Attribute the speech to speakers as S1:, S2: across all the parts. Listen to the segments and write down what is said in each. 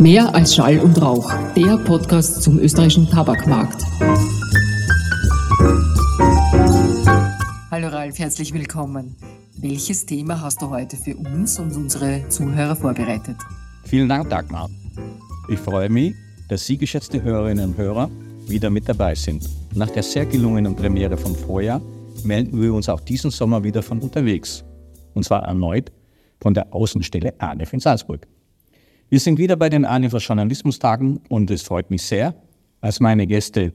S1: Mehr als Schall und Rauch, der Podcast zum österreichischen Tabakmarkt. Hallo Ralf, herzlich willkommen. Welches Thema hast du heute für uns und unsere Zuhörer vorbereitet?
S2: Vielen Dank, Dagmar. Ich freue mich, dass Sie, geschätzte Hörerinnen und Hörer, wieder mit dabei sind. Nach der sehr gelungenen Premiere vom Vorjahr melden wir uns auch diesen Sommer wieder von unterwegs. Und zwar erneut von der Außenstelle ANEF in Salzburg. Wir sind wieder bei den ANIFA Journalismustagen und es freut mich sehr, als meine Gäste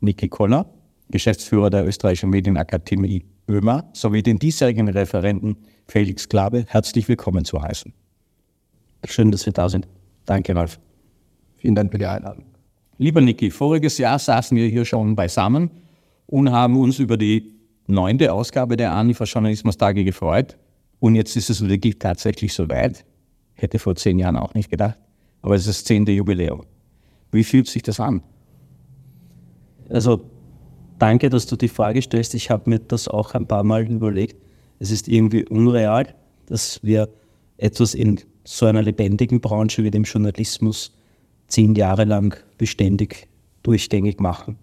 S2: Niki Koller, Geschäftsführer der Österreichischen Medienakademie ÖMA, sowie den diesjährigen Referenten Felix Klabe herzlich willkommen zu heißen.
S3: Schön, dass wir da sind.
S2: Danke, Ralf.
S3: Vielen Dank für die Einladung.
S2: Lieber Niki, voriges Jahr saßen wir hier schon beisammen und haben uns über die neunte Ausgabe der ANIFA Journalismustage gefreut. Und jetzt ist es wirklich tatsächlich soweit. Hätte vor zehn Jahren auch nicht gedacht. Aber es ist das zehnte Jubiläum. Wie fühlt sich das an?
S3: Also, danke, dass du die Frage stellst. Ich habe mir das auch ein paar Mal überlegt. Es ist irgendwie unreal, dass wir etwas in so einer lebendigen Branche wie dem Journalismus zehn Jahre lang beständig durchgängig machen.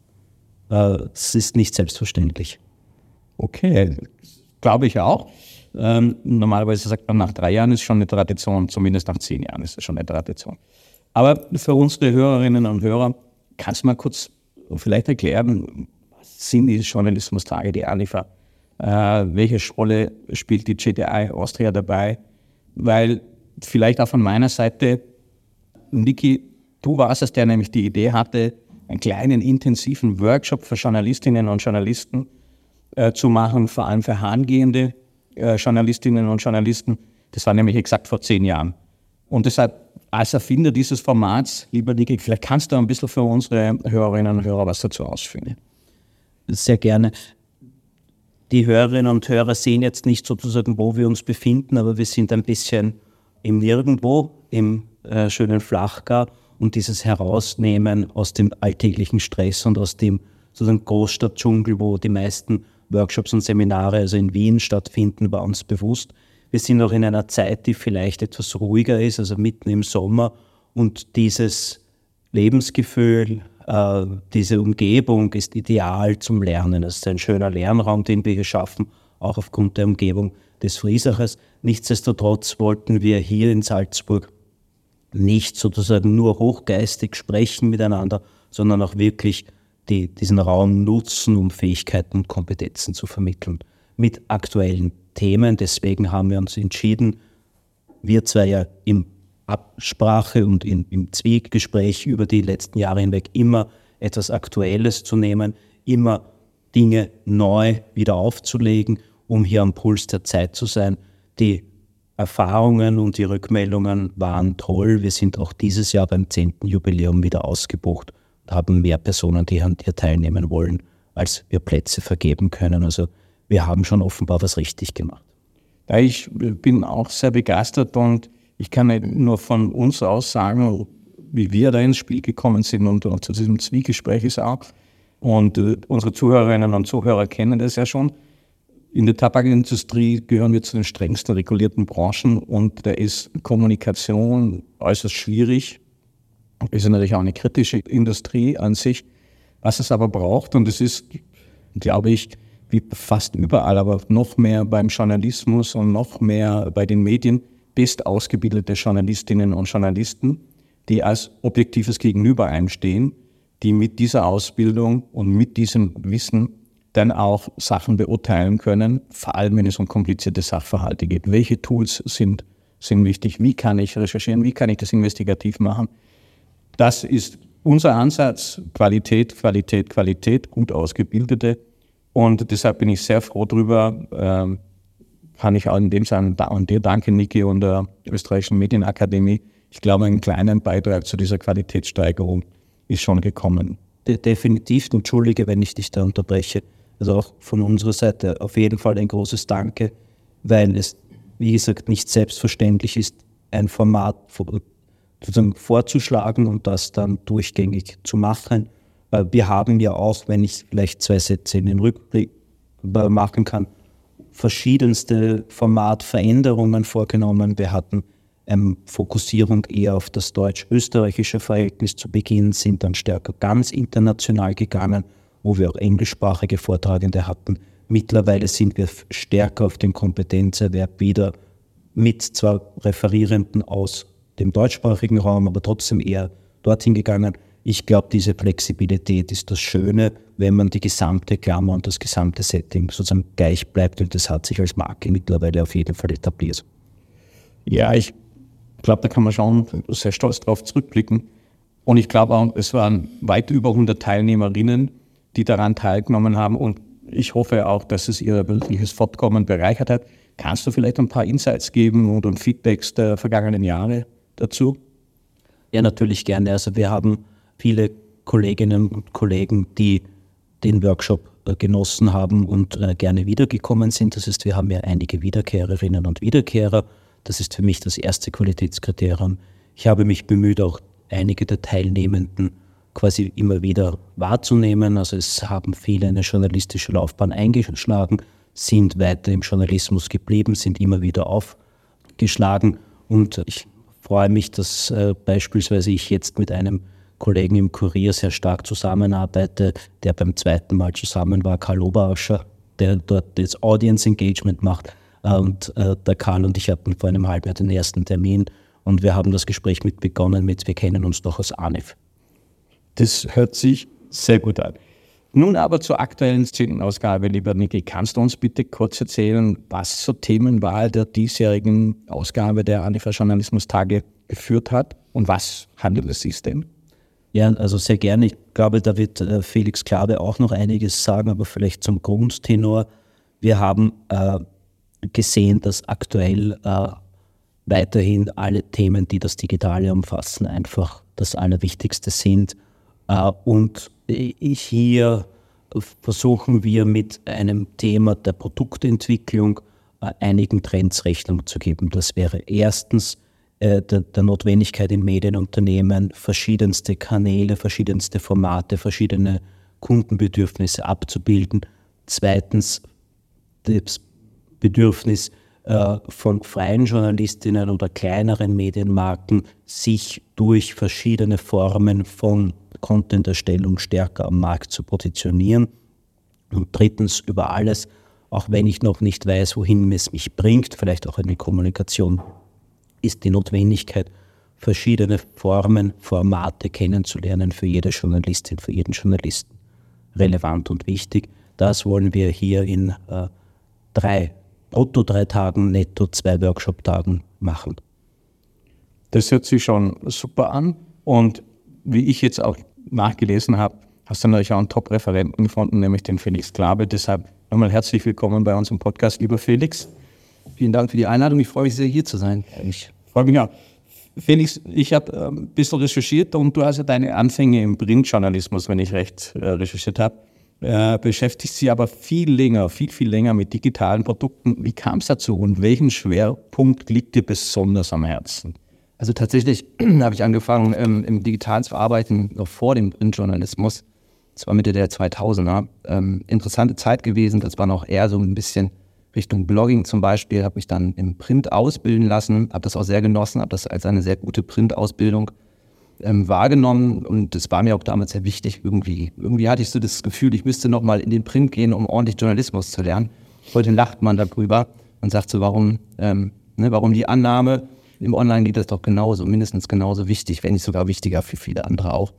S3: Äh, es ist nicht selbstverständlich.
S2: Okay, glaube ich auch. Ähm, normalerweise sagt man, nach drei Jahren ist schon eine Tradition, zumindest nach zehn Jahren ist es schon eine Tradition. Aber für unsere Hörerinnen und Hörer, kannst du mal kurz vielleicht erklären, was sind die Journalismustage, die ANIFA? Äh, welche Rolle spielt die GTI Austria dabei? Weil vielleicht auch von meiner Seite, Niki, du warst es, der nämlich die Idee hatte, einen kleinen intensiven Workshop für Journalistinnen und Journalisten äh, zu machen, vor allem für angehende äh, Journalistinnen und Journalisten. Das war nämlich exakt vor zehn Jahren. Und deshalb, als Erfinder dieses Formats, lieber Niki, vielleicht kannst du ein bisschen für unsere Hörerinnen und Hörer was dazu ausführen.
S3: Sehr gerne. Die Hörerinnen und Hörer sehen jetzt nicht sozusagen, wo wir uns befinden, aber wir sind ein bisschen im Nirgendwo, im äh, schönen Flachgar und dieses Herausnehmen aus dem alltäglichen Stress und aus dem sozusagen Großstadtdschungel, wo die meisten Workshops und Seminare also in Wien stattfinden, war uns bewusst. Wir sind auch in einer Zeit, die vielleicht etwas ruhiger ist, also mitten im Sommer. Und dieses Lebensgefühl, äh, diese Umgebung ist ideal zum Lernen. Es ist ein schöner Lernraum, den wir hier schaffen, auch aufgrund der Umgebung des Friesachers. Nichtsdestotrotz wollten wir hier in Salzburg nicht sozusagen nur hochgeistig sprechen miteinander, sondern auch wirklich die diesen Raum nutzen, um Fähigkeiten und Kompetenzen zu vermitteln mit aktuellen Themen. Deswegen haben wir uns entschieden, wir zwei ja in Absprache und in, im Zwiegespräch über die letzten Jahre hinweg immer etwas Aktuelles zu nehmen, immer Dinge neu wieder aufzulegen, um hier am Puls der Zeit zu sein. Die Erfahrungen und die Rückmeldungen waren toll. Wir sind auch dieses Jahr beim 10. Jubiläum wieder ausgebucht haben mehr Personen, die hier teilnehmen wollen, als wir Plätze vergeben können. Also wir haben schon offenbar was richtig gemacht.
S2: Ja, ich bin auch sehr begeistert und ich kann nicht nur von uns aus sagen, wie wir da ins Spiel gekommen sind und, und zu diesem Zwiegespräch ist auch. Und äh, unsere Zuhörerinnen und Zuhörer kennen das ja schon. In der Tabakindustrie gehören wir zu den strengsten regulierten Branchen und da ist Kommunikation äußerst schwierig ist natürlich auch eine kritische Industrie an sich. Was es aber braucht, und es ist, glaube ich, wie fast überall, aber noch mehr beim Journalismus und noch mehr bei den Medien, best ausgebildete Journalistinnen und Journalisten, die als objektives Gegenüber einstehen, die mit dieser Ausbildung und mit diesem Wissen dann auch Sachen beurteilen können, vor allem wenn es um komplizierte Sachverhalte geht. Welche Tools sind, sind wichtig? Wie kann ich recherchieren? Wie kann ich das investigativ machen? Das ist unser Ansatz, Qualität, Qualität, Qualität, gut ausgebildete. Und deshalb bin ich sehr froh darüber, ähm, kann ich auch in dem Sinne und dir danke, Niki und der Österreichischen Medienakademie. Ich glaube, einen kleinen Beitrag zu dieser Qualitätssteigerung ist schon gekommen.
S3: De definitiv, entschuldige, wenn ich dich da unterbreche. Also auch von unserer Seite auf jeden Fall ein großes Danke, weil es, wie gesagt, nicht selbstverständlich ist, ein Format sozusagen vorzuschlagen und das dann durchgängig zu machen. Wir haben ja auch, wenn ich vielleicht zwei Sätze in den Rückblick machen kann, verschiedenste Formatveränderungen vorgenommen. Wir hatten ähm, Fokussierung eher auf das deutsch-österreichische Verhältnis zu Beginn, sind dann stärker ganz international gegangen, wo wir auch englischsprachige Vortragende hatten. Mittlerweile sind wir stärker auf den Kompetenzerwerb wieder mit zwar Referierenden aus dem deutschsprachigen Raum, aber trotzdem eher dorthin gegangen. Ich glaube, diese Flexibilität ist das Schöne, wenn man die gesamte Klammer und das gesamte Setting sozusagen gleich bleibt und das hat sich als Marke mittlerweile auf jeden Fall etabliert.
S2: Ja, ich glaube, da kann man schon sehr stolz drauf zurückblicken. Und ich glaube auch, es waren weit über 100 Teilnehmerinnen, die daran teilgenommen haben. Und ich hoffe auch, dass es ihr wirkliches Fortkommen bereichert hat. Kannst du vielleicht ein paar Insights geben und Feedbacks der vergangenen Jahre dazu?
S3: Ja, natürlich gerne. Also wir haben viele Kolleginnen und Kollegen, die den Workshop äh, genossen haben und äh, gerne wiedergekommen sind. Das heißt, wir haben ja einige Wiederkehrerinnen und Wiederkehrer. Das ist für mich das erste Qualitätskriterium. Ich habe mich bemüht, auch einige der Teilnehmenden quasi immer wieder wahrzunehmen. Also es haben viele eine journalistische Laufbahn eingeschlagen, sind weiter im Journalismus geblieben, sind immer wieder aufgeschlagen. Und ich freue mich, dass äh, beispielsweise ich jetzt mit einem Kollegen im Kurier sehr stark zusammenarbeite, der beim zweiten Mal zusammen war, Karl Oberauscher, der dort das Audience Engagement macht. Und äh, der Karl und ich hatten vor einem halben Jahr den ersten Termin und wir haben das Gespräch mit begonnen mit, wir kennen uns doch aus ANIF.
S2: Das hört sich sehr gut an. Nun aber zur aktuellen Szenenausgabe, lieber Niki. Kannst du uns bitte kurz erzählen, was zur Themenwahl der diesjährigen Ausgabe der Anifa Journalismus-Tage geführt hat und was handelt es sich denn?
S3: Ja, also sehr gerne. Ich glaube, da wird äh, Felix Klabe auch noch einiges sagen, aber vielleicht zum Grundtenor. Wir haben äh, gesehen, dass aktuell äh, weiterhin alle Themen, die das Digitale umfassen, einfach das Allerwichtigste sind äh, und hier versuchen wir mit einem Thema der Produktentwicklung äh, einigen Trends Rechnung zu geben. Das wäre erstens äh, der, der Notwendigkeit in Medienunternehmen, verschiedenste Kanäle, verschiedenste Formate, verschiedene Kundenbedürfnisse abzubilden. Zweitens das Bedürfnis von freien Journalistinnen oder kleineren Medienmarken, sich durch verschiedene Formen von Content-Erstellung stärker am Markt zu positionieren. Und drittens über alles, auch wenn ich noch nicht weiß, wohin es mich bringt, vielleicht auch eine Kommunikation, ist die Notwendigkeit, verschiedene Formen, Formate kennenzulernen für jede Journalistin, für jeden Journalisten. Relevant und wichtig. Das wollen wir hier in äh, drei, brutto drei Tagen, netto zwei Workshop-Tagen machen.
S2: Das hört sich schon super an. Und wie ich jetzt auch nachgelesen habe, hast du natürlich auch einen Top-Referenten gefunden, nämlich den Felix Klabe. Deshalb nochmal herzlich willkommen bei uns im Podcast, lieber Felix.
S4: Vielen Dank für die Einladung. Ich freue mich sehr, hier zu sein.
S2: Ich freue mich auch. Felix, ich habe ähm, ein bisschen recherchiert und du hast ja deine Anfänge im Printjournalismus, wenn ich recht äh, recherchiert habe. Äh, beschäftigt sich aber viel länger, viel, viel länger mit digitalen Produkten. Wie kam es dazu und welchen Schwerpunkt liegt dir besonders am Herzen?
S4: Also tatsächlich habe ich angefangen ähm, im Digitalen zu arbeiten, noch vor dem Printjournalismus. Das war Mitte der 2000er. Ähm, interessante Zeit gewesen. Das war noch eher so ein bisschen Richtung Blogging zum Beispiel. Habe mich dann im Print ausbilden lassen, habe das auch sehr genossen, habe das als eine sehr gute Printausbildung ähm, wahrgenommen und das war mir auch damals sehr wichtig irgendwie. Irgendwie hatte ich so das Gefühl, ich müsste noch mal in den Print gehen, um ordentlich Journalismus zu lernen. Heute lacht man darüber und sagt so, warum, ähm, ne, warum die Annahme, im Online geht das doch genauso, mindestens genauso wichtig, wenn nicht sogar wichtiger für viele andere auch.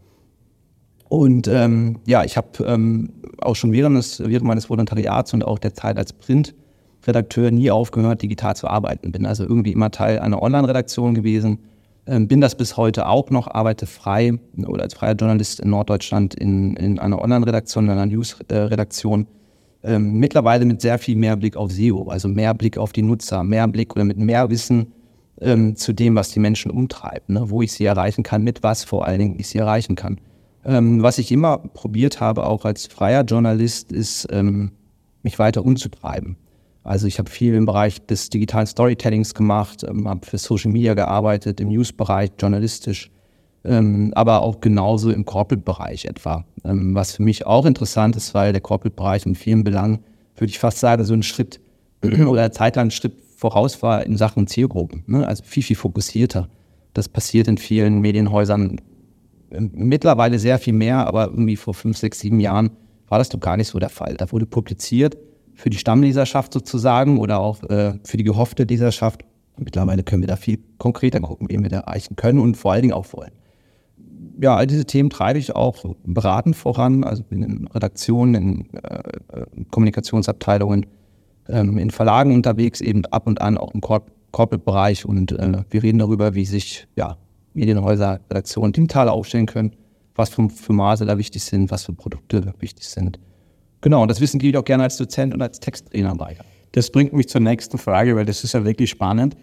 S4: Und ähm, ja, ich habe ähm, auch schon während, des, während meines Volontariats und auch der Zeit als Printredakteur nie aufgehört, digital zu arbeiten. Bin also irgendwie immer Teil einer Online-Redaktion gewesen. Ähm, bin das bis heute auch noch, arbeite frei oder als freier Journalist in Norddeutschland in, in einer Online-Redaktion, in einer News-Redaktion. Ähm, mittlerweile mit sehr viel mehr Blick auf SEO, also mehr Blick auf die Nutzer, mehr Blick oder mit mehr Wissen ähm, zu dem, was die Menschen umtreibt, ne? wo ich sie erreichen kann, mit was vor allen Dingen ich sie erreichen kann. Ähm, was ich immer probiert habe, auch als freier Journalist, ist, ähm, mich weiter umzutreiben. Also ich habe viel im Bereich des digitalen Storytellings gemacht, ähm, habe für Social Media gearbeitet, im News-Bereich, journalistisch, ähm, aber auch genauso im Corporate-Bereich etwa. Ähm, was für mich auch interessant ist, weil der Corporate-Bereich in vielen Belangen, würde ich fast sagen, so ein Schritt oder zeitlang ein Schritt voraus war in Sachen Zielgruppen. Ne? Also viel, viel fokussierter. Das passiert in vielen Medienhäusern äh, mittlerweile sehr viel mehr, aber irgendwie vor fünf, sechs, sieben Jahren war das doch gar nicht so der Fall. Da wurde publiziert für die Stammleserschaft sozusagen oder auch äh, für die gehoffte Leserschaft. Mittlerweile können wir da viel konkreter gucken, wie wir da erreichen können und vor allen Dingen auch wollen. Ja, all diese Themen treibe ich auch beratend voran, also in Redaktionen, in äh, äh Kommunikationsabteilungen, ähm, in Verlagen unterwegs, eben ab und an auch im Corp Corporate-Bereich und äh, wir reden darüber, wie sich ja, Medienhäuser, Redaktionen digital aufstellen können, was für, für Maße da wichtig sind, was für Produkte wichtig sind. Genau, und das Wissen gebe ich auch gerne als Dozent und als Texttrainer weiter.
S2: Das bringt mich zur nächsten Frage, weil das ist ja wirklich spannend.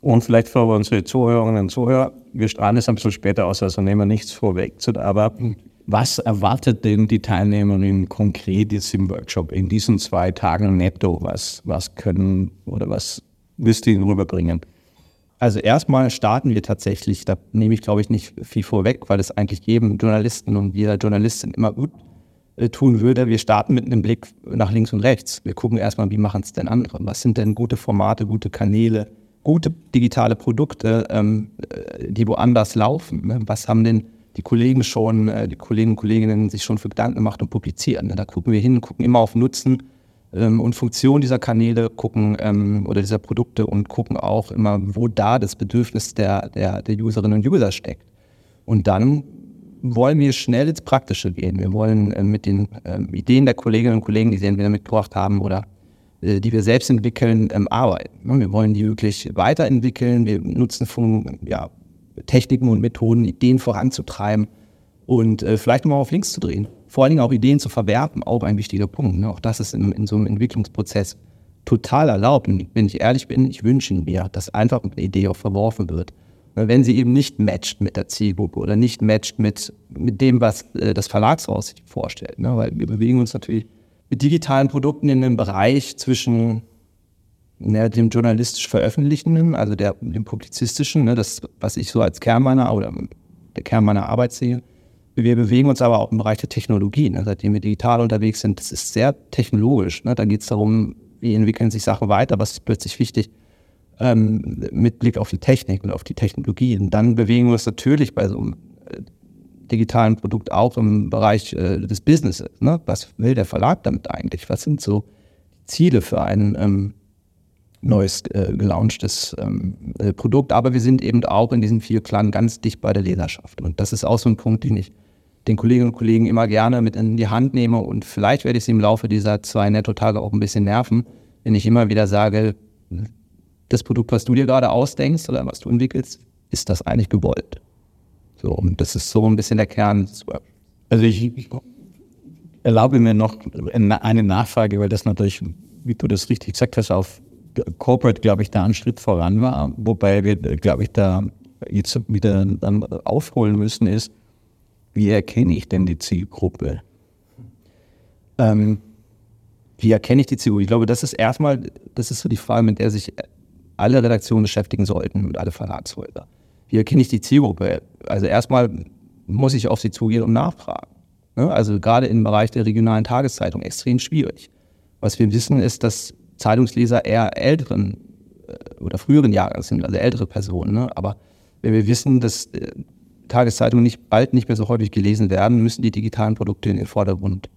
S2: Und vielleicht für unsere Zuhörerinnen und Zuhörer, wir strahlen es ein bisschen später aus, also nehmen wir nichts vorweg. Aber was erwartet denn die Teilnehmerinnen konkret jetzt im Workshop in diesen zwei Tagen netto? Was, was können oder was willst du ihnen rüberbringen?
S4: Also erstmal starten wir tatsächlich, da nehme ich glaube ich nicht viel vorweg, weil es eigentlich jedem Journalisten und jeder Journalistin immer gut äh, tun würde. Wir starten mit einem Blick nach links und rechts. Wir gucken erstmal, wie machen es denn andere? Was sind denn gute Formate, gute Kanäle, gute digitale Produkte, ähm, äh, die woanders laufen? Ne? Was haben denn die Kollegen schon, äh, die Kollegen und Kolleginnen sich schon für Gedanken gemacht und publizieren? Da gucken wir hin, gucken immer auf Nutzen ähm, und Funktion dieser Kanäle, gucken ähm, oder dieser Produkte und gucken auch immer, wo da das Bedürfnis der, der, der Userinnen und User steckt. Und dann wollen wir schnell ins Praktische gehen. Wir wollen äh, mit den äh, Ideen der Kolleginnen und Kollegen, die sie entweder mitgebracht haben oder äh, die wir selbst entwickeln, ähm, arbeiten. Ne, wir wollen die wirklich weiterentwickeln. Wir nutzen von, ja, Techniken und Methoden, Ideen voranzutreiben und äh, vielleicht mal auf links zu drehen. Vor allen Dingen auch Ideen zu verwerfen, auch ein wichtiger Punkt. Ne? Auch das ist in, in so einem Entwicklungsprozess total erlaubt. Und wenn ich ehrlich bin, ich wünsche mir, dass einfach eine Idee auch verworfen wird wenn sie eben nicht matcht mit der Zielgruppe oder nicht matcht mit, mit dem, was äh, das Verlagshaus sich vorstellt. Ne? Weil wir bewegen uns natürlich mit digitalen Produkten in einem Bereich zwischen ne, dem journalistisch Veröffentlichenden, also der, dem publizistischen, ne, das, was ich so als Kern meiner oder der Kern meiner Arbeit sehe. Wir bewegen uns aber auch im Bereich der Technologie, ne, seitdem wir digital unterwegs sind. Das ist sehr technologisch. Ne? Da geht es darum, wie entwickeln sich Sachen weiter, was ist plötzlich wichtig ähm, mit Blick auf die Technik und auf die Technologien. Dann bewegen wir uns natürlich bei so einem äh, digitalen Produkt auch im Bereich äh, des Businesses. Ne? Was will der Verlag damit eigentlich? Was sind so Ziele für ein ähm, neues, äh, gelaunchtes ähm, äh, Produkt? Aber wir sind eben auch in diesen vier Klanen ganz dicht bei der Leserschaft. Und das ist auch so ein Punkt, den ich den Kolleginnen und Kollegen immer gerne mit in die Hand nehme. Und vielleicht werde ich sie im Laufe dieser zwei Netto-Tage auch ein bisschen nerven, wenn ich immer wieder sage, das Produkt, was du dir gerade ausdenkst oder was du entwickelst, ist das eigentlich gewollt? So, und das ist so ein bisschen der Kern.
S2: Also ich, ich erlaube mir noch eine Nachfrage, weil das natürlich, wie du das richtig gesagt hast, auf Corporate, glaube ich, da ein Schritt voran war, wobei wir, glaube ich, da jetzt wieder dann aufholen müssen, ist, wie erkenne ich denn die Zielgruppe?
S4: Ähm, wie erkenne ich die Zielgruppe? Ich glaube, das ist erstmal, das ist so die Frage, mit der sich alle Redaktionen beschäftigen sollten und alle Verlagshäuser. Wie erkenne ich die Zielgruppe? Also erstmal muss ich auf sie zugehen und nachfragen. Ne? Also gerade im Bereich der regionalen Tageszeitung extrem schwierig. Was wir wissen, ist, dass Zeitungsleser eher älteren äh, oder früheren Jahrgangs sind, also ältere Personen. Ne? Aber wenn wir wissen, dass äh, Tageszeitungen nicht, bald nicht mehr so häufig gelesen werden, müssen die digitalen Produkte in den Vordergrund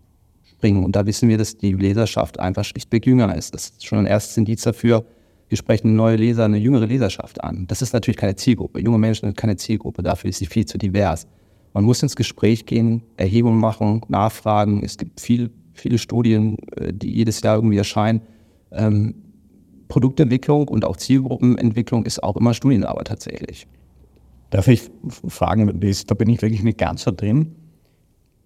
S4: springen. Und da wissen wir, dass die Leserschaft einfach schlichtweg jünger ist. Das ist schon ein erstes Indiz dafür, wir sprechen neue Leser, eine jüngere Leserschaft an. Das ist natürlich keine Zielgruppe. Junge Menschen sind keine Zielgruppe, dafür ist sie viel zu divers. Man muss ins Gespräch gehen, Erhebungen machen, nachfragen. Es gibt viel, viele Studien, äh, die jedes Jahr irgendwie erscheinen. Ähm, Produktentwicklung und auch Zielgruppenentwicklung ist auch immer Studienarbeit tatsächlich.
S2: Darf ich fragen, da bin ich wirklich nicht ganz so drin.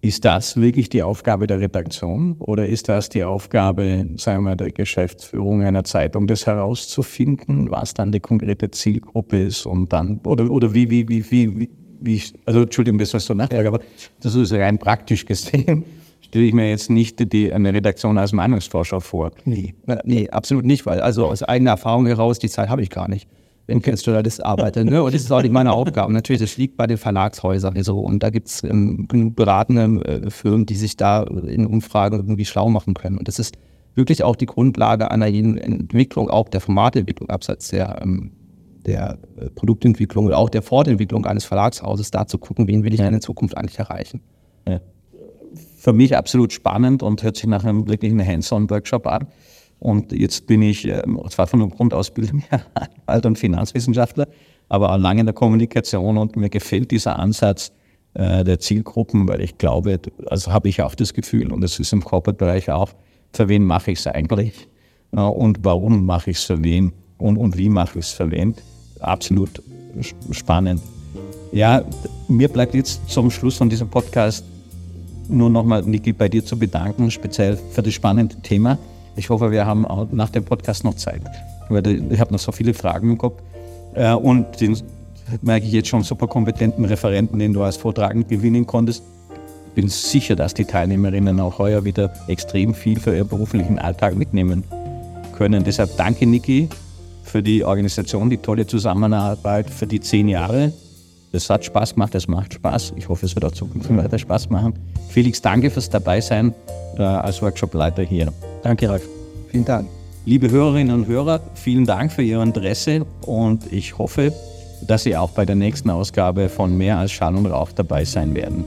S2: Ist das wirklich die Aufgabe der Redaktion oder ist das die Aufgabe, sagen wir, der Geschäftsführung einer Zeitung, das herauszufinden, was dann die konkrete Zielgruppe ist und dann, oder, oder wie, wie, wie, wie, wie, also Entschuldigung, das war so nachfrage, aber das ist rein praktisch gesehen. Stelle ich mir jetzt nicht die, eine Redaktion als Meinungsforscher vor.
S4: Nee, nee, absolut nicht, weil also aus eigener Erfahrung heraus, die Zeit habe ich gar nicht wenn ich als Journalist arbeite. Ne? Und das ist auch nicht meine Aufgabe. Natürlich, das liegt bei den Verlagshäusern so. Und da gibt es ähm, genug beratende äh, Firmen, die sich da in Umfragen irgendwie schlau machen können. Und das ist wirklich auch die Grundlage einer jeden Entwicklung, auch der Formatentwicklung, abseits der, ähm, der äh, Produktentwicklung oder auch der Fortentwicklung eines Verlagshauses, da zu gucken, wen will ich in Zukunft eigentlich erreichen.
S2: Ja. Für mich absolut spannend und hört sich nach einem wirklichen Hands-on-Workshop an. Und jetzt bin ich ähm, zwar von der Grundausbildung her Anwalt und Finanzwissenschaftler, aber auch lange in der Kommunikation und mir gefällt dieser Ansatz äh, der Zielgruppen, weil ich glaube, also habe ich auch das Gefühl, und das ist im Corporate-Bereich auch, für wen mache ich es eigentlich äh, und warum mache ich es für wen und, und wie mache ich es für wen. Absolut spannend. Ja, mir bleibt jetzt zum Schluss von diesem Podcast nur nochmal, Niki, bei dir zu bedanken, speziell für das spannende Thema. Ich hoffe, wir haben auch nach dem Podcast noch Zeit, weil ich habe noch so viele Fragen im Kopf. Äh, und den merke ich jetzt schon super kompetenten Referenten, den du als Vortragend gewinnen konntest. Bin sicher, dass die Teilnehmerinnen auch heuer wieder extrem viel für ihren beruflichen Alltag mitnehmen können. Deshalb danke, Niki, für die Organisation, die tolle Zusammenarbeit, für die zehn Jahre. Das hat Spaß gemacht, das macht Spaß. Ich hoffe, es wird auch zukünftig weiter Spaß machen. Felix, danke fürs Dabeisein äh, als Workshopleiter hier.
S4: Danke, Ralf. Vielen Dank.
S2: Liebe Hörerinnen und Hörer, vielen Dank für Ihr Interesse und ich hoffe, dass Sie auch bei der nächsten Ausgabe von Mehr als Schall und Rauch dabei sein werden.